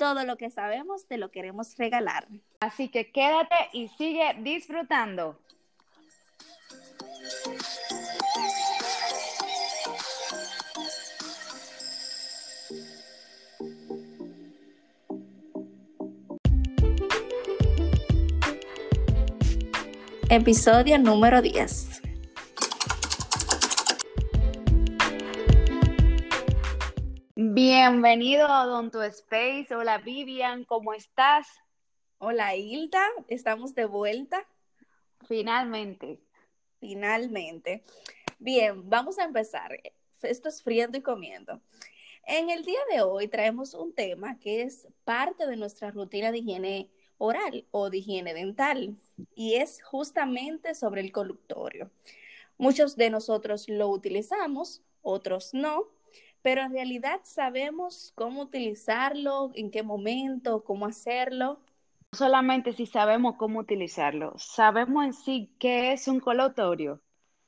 Todo lo que sabemos te lo queremos regalar. Así que quédate y sigue disfrutando. Episodio número 10. Bienvenido a Odonto Space. Hola Vivian, ¿cómo estás? Hola Hilda, estamos de vuelta. Finalmente. Finalmente. Bien, vamos a empezar. Esto es friendo y comiendo. En el día de hoy traemos un tema que es parte de nuestra rutina de higiene oral o de higiene dental y es justamente sobre el colutorio. Muchos de nosotros lo utilizamos, otros no, pero en realidad sabemos cómo utilizarlo, en qué momento, cómo hacerlo. No solamente si sabemos cómo utilizarlo, sabemos en sí qué es un colutorio.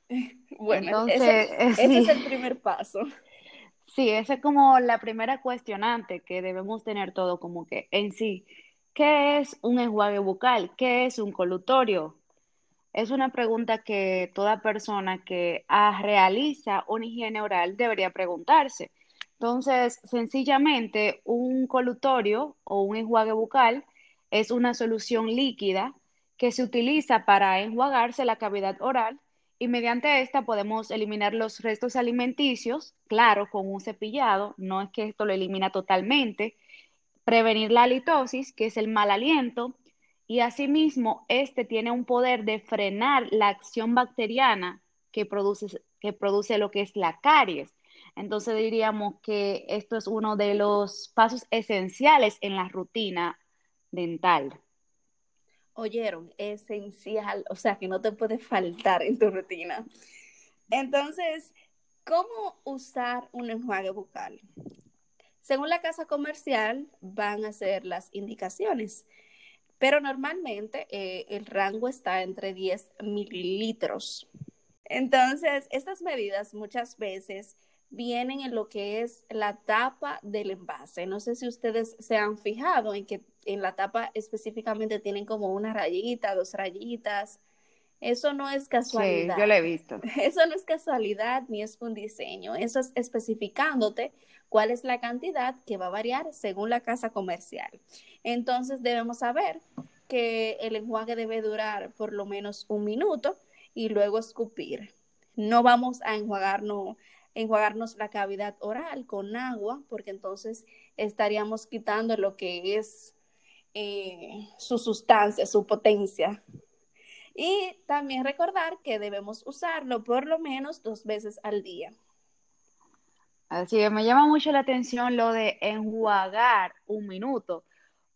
Bueno, ese, ese es el primer paso. Sí, esa es como la primera cuestionante que debemos tener todo como que en sí. ¿Qué es un enjuague bucal? ¿Qué es un colutorio? Es una pregunta que toda persona que ah, realiza una higiene oral debería preguntarse. Entonces, sencillamente, un colutorio o un enjuague bucal es una solución líquida que se utiliza para enjuagarse la cavidad oral y mediante esta podemos eliminar los restos alimenticios, claro, con un cepillado, no es que esto lo elimina totalmente, prevenir la halitosis, que es el mal aliento, y asimismo este tiene un poder de frenar la acción bacteriana que produce, que produce lo que es la caries. Entonces diríamos que esto es uno de los pasos esenciales en la rutina dental. Oyeron, esencial, o sea que no te puede faltar en tu rutina. Entonces, ¿cómo usar un enjuague bucal? Según la casa comercial, van a ser las indicaciones, pero normalmente eh, el rango está entre 10 mililitros. Entonces, estas medidas muchas veces vienen en lo que es la tapa del envase. No sé si ustedes se han fijado en que en la tapa específicamente tienen como una rayita, dos rayitas. Eso no es casualidad. Sí, yo lo he visto. Eso no es casualidad ni es un diseño. Eso es especificándote cuál es la cantidad que va a variar según la casa comercial. Entonces debemos saber que el enjuague debe durar por lo menos un minuto y luego escupir. No vamos a enjuagarnos, enjuagarnos la cavidad oral con agua porque entonces estaríamos quitando lo que es eh, su sustancia, su potencia. Y también recordar que debemos usarlo por lo menos dos veces al día. Así que me llama mucho la atención lo de enjuagar un minuto,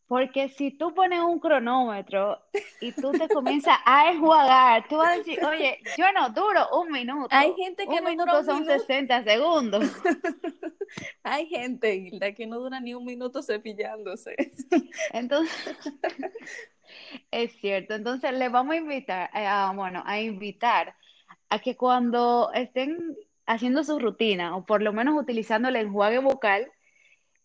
porque si tú pones un cronómetro y tú te comienzas a enjuagar, tú vas a decir, oye, yo no duro un minuto. Hay gente que un no minuto dura un son minuto. 60 segundos. Hay gente, Hilda, que no dura ni un minuto cepillándose. Entonces, es cierto. Entonces, le vamos a invitar, eh, a, bueno, a invitar a que cuando estén haciendo su rutina, o por lo menos utilizando el enjuague bucal,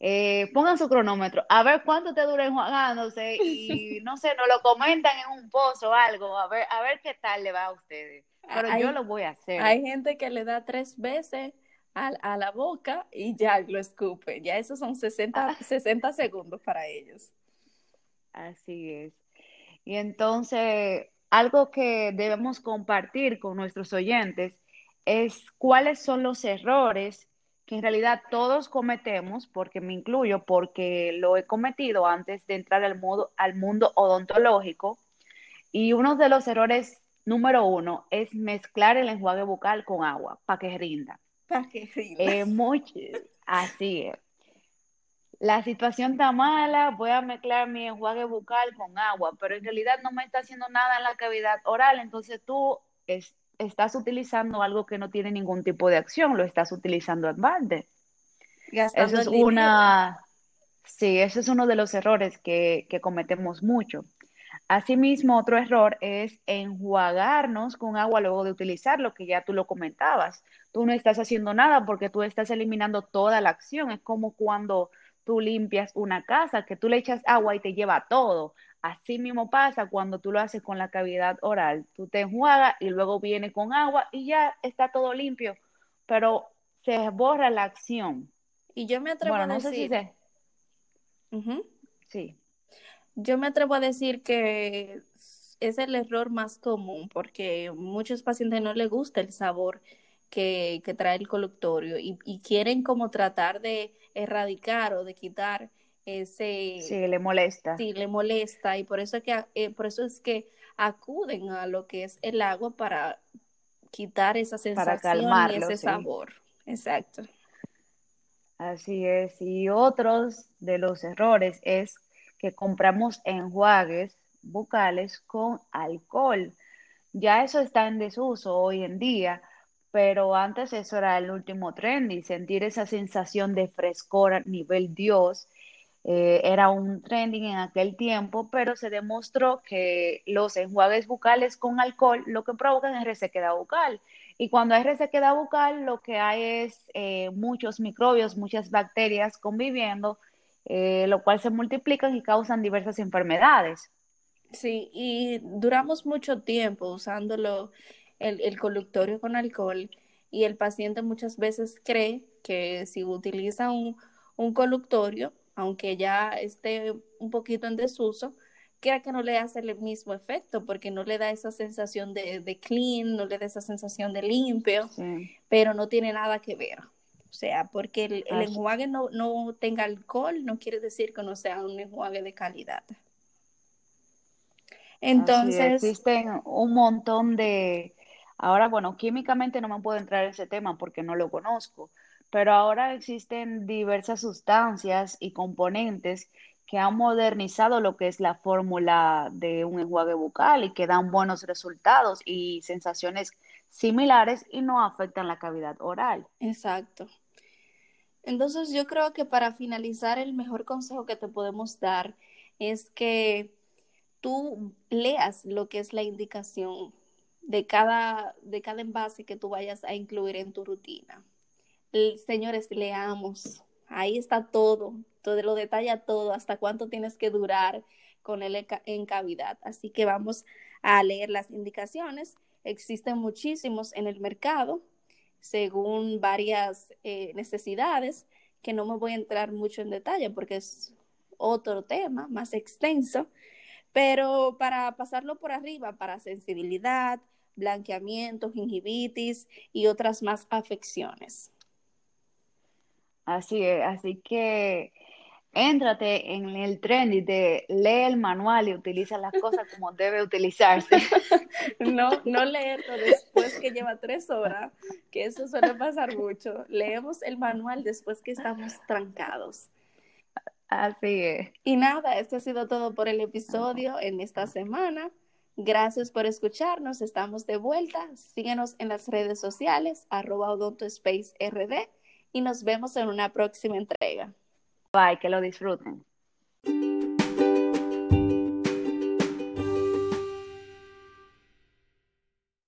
eh, pongan su cronómetro, a ver cuánto te dura enjuagándose y no sé, nos lo comentan en un post o algo, a ver, a ver qué tal le va a ustedes. Pero Hay- yo lo voy a hacer. Hay gente que le da tres veces a, a la boca y ya lo escupe. Ya esos son 60, 60 segundos para ellos. Así es. Y entonces, algo que debemos compartir con nuestros oyentes es cuáles son los errores que en realidad todos cometemos, porque me incluyo, porque lo he cometido antes de entrar al mundo, al mundo odontológico. Y uno de los errores número uno es mezclar el enjuague bucal con agua para que rinda. Para que rinda. Eh, much- así es. La situación está mala, voy a mezclar mi enjuague bucal con agua, pero en realidad no me está haciendo nada en la cavidad oral, entonces tú estás utilizando algo que no tiene ningún tipo de acción, lo estás utilizando en balde. Eso es una, sí, ese es uno de los errores que, que cometemos mucho. Asimismo, otro error es enjuagarnos con agua luego de utilizarlo, que ya tú lo comentabas. Tú no estás haciendo nada porque tú estás eliminando toda la acción. Es como cuando tú limpias una casa, que tú le echas agua y te lleva todo. Así mismo pasa cuando tú lo haces con la cavidad oral. Tú te enjuagas y luego viene con agua y ya está todo limpio, pero se borra la acción. Y yo me atrevo a decir... Sí. Yo me atrevo a decir que es el error más común porque muchos pacientes no les gusta el sabor que, trae el colutorio y, y quieren como tratar de erradicar o de quitar ese sí le molesta. Sí le molesta y por eso es que eh, por eso es que acuden a lo que es el agua para quitar esa sensación y ese sabor. Exacto. Así es y otros de los errores es que compramos enjuagues bucales con alcohol. Ya eso está en desuso hoy en día pero antes eso era el último trendy, sentir esa sensación de frescor a nivel Dios. Eh, era un trending en aquel tiempo, pero se demostró que los enjuagues bucales con alcohol lo que provocan es resequedad bucal. Y cuando hay resequedad bucal, lo que hay es eh, muchos microbios, muchas bacterias conviviendo, eh, lo cual se multiplican y causan diversas enfermedades. Sí, y duramos mucho tiempo usándolo el, el con alcohol y el paciente muchas veces cree que si utiliza un, un aunque ya esté un poquito en desuso, crea que no le hace el mismo efecto porque no le da esa sensación de, de clean, no le da esa sensación de limpio, pero no tiene nada que ver. O sea, porque el, el enjuague no, no tenga alcohol no quiere decir que no sea un enjuague de calidad. Entonces, existen un montón de, Ahora, bueno, químicamente no me puedo entrar en ese tema porque no lo conozco, pero ahora existen diversas sustancias y componentes que han modernizado lo que es la fórmula de un enjuague bucal y que dan buenos resultados y sensaciones similares y no afectan la cavidad oral. Exacto. Entonces yo creo que para finalizar el mejor consejo que te podemos dar es que tú leas lo que es la indicación de cada, de cada envase que tú vayas a incluir en tu rutina. señores, leamos. Ahí está todo, todo lo detalla todo, hasta cuánto tienes que durar con él en cavidad. Así que vamos a leer las indicaciones. Existen muchísimos en el mercado según varias eh, necesidades que no me voy a entrar mucho en detalle porque es otro tema más extenso, pero para pasarlo por arriba, para sensibilidad, blanqueamiento, gingivitis y otras más afecciones. Así es, así que éntrate en el trendy de lee el manual y utiliza las cosas como debe utilizarse. No, no leerlo después que lleva tres horas, que eso suele pasar mucho. Leemos el manual después que estamos trancados. Así es. Y nada, esto ha sido todo por el episodio en esta semana. Gracias por escucharnos. Estamos de vuelta. Síguenos en las redes sociales, arroba RD, y nos vemos en una próxima entrega. Bye, que lo disfruten.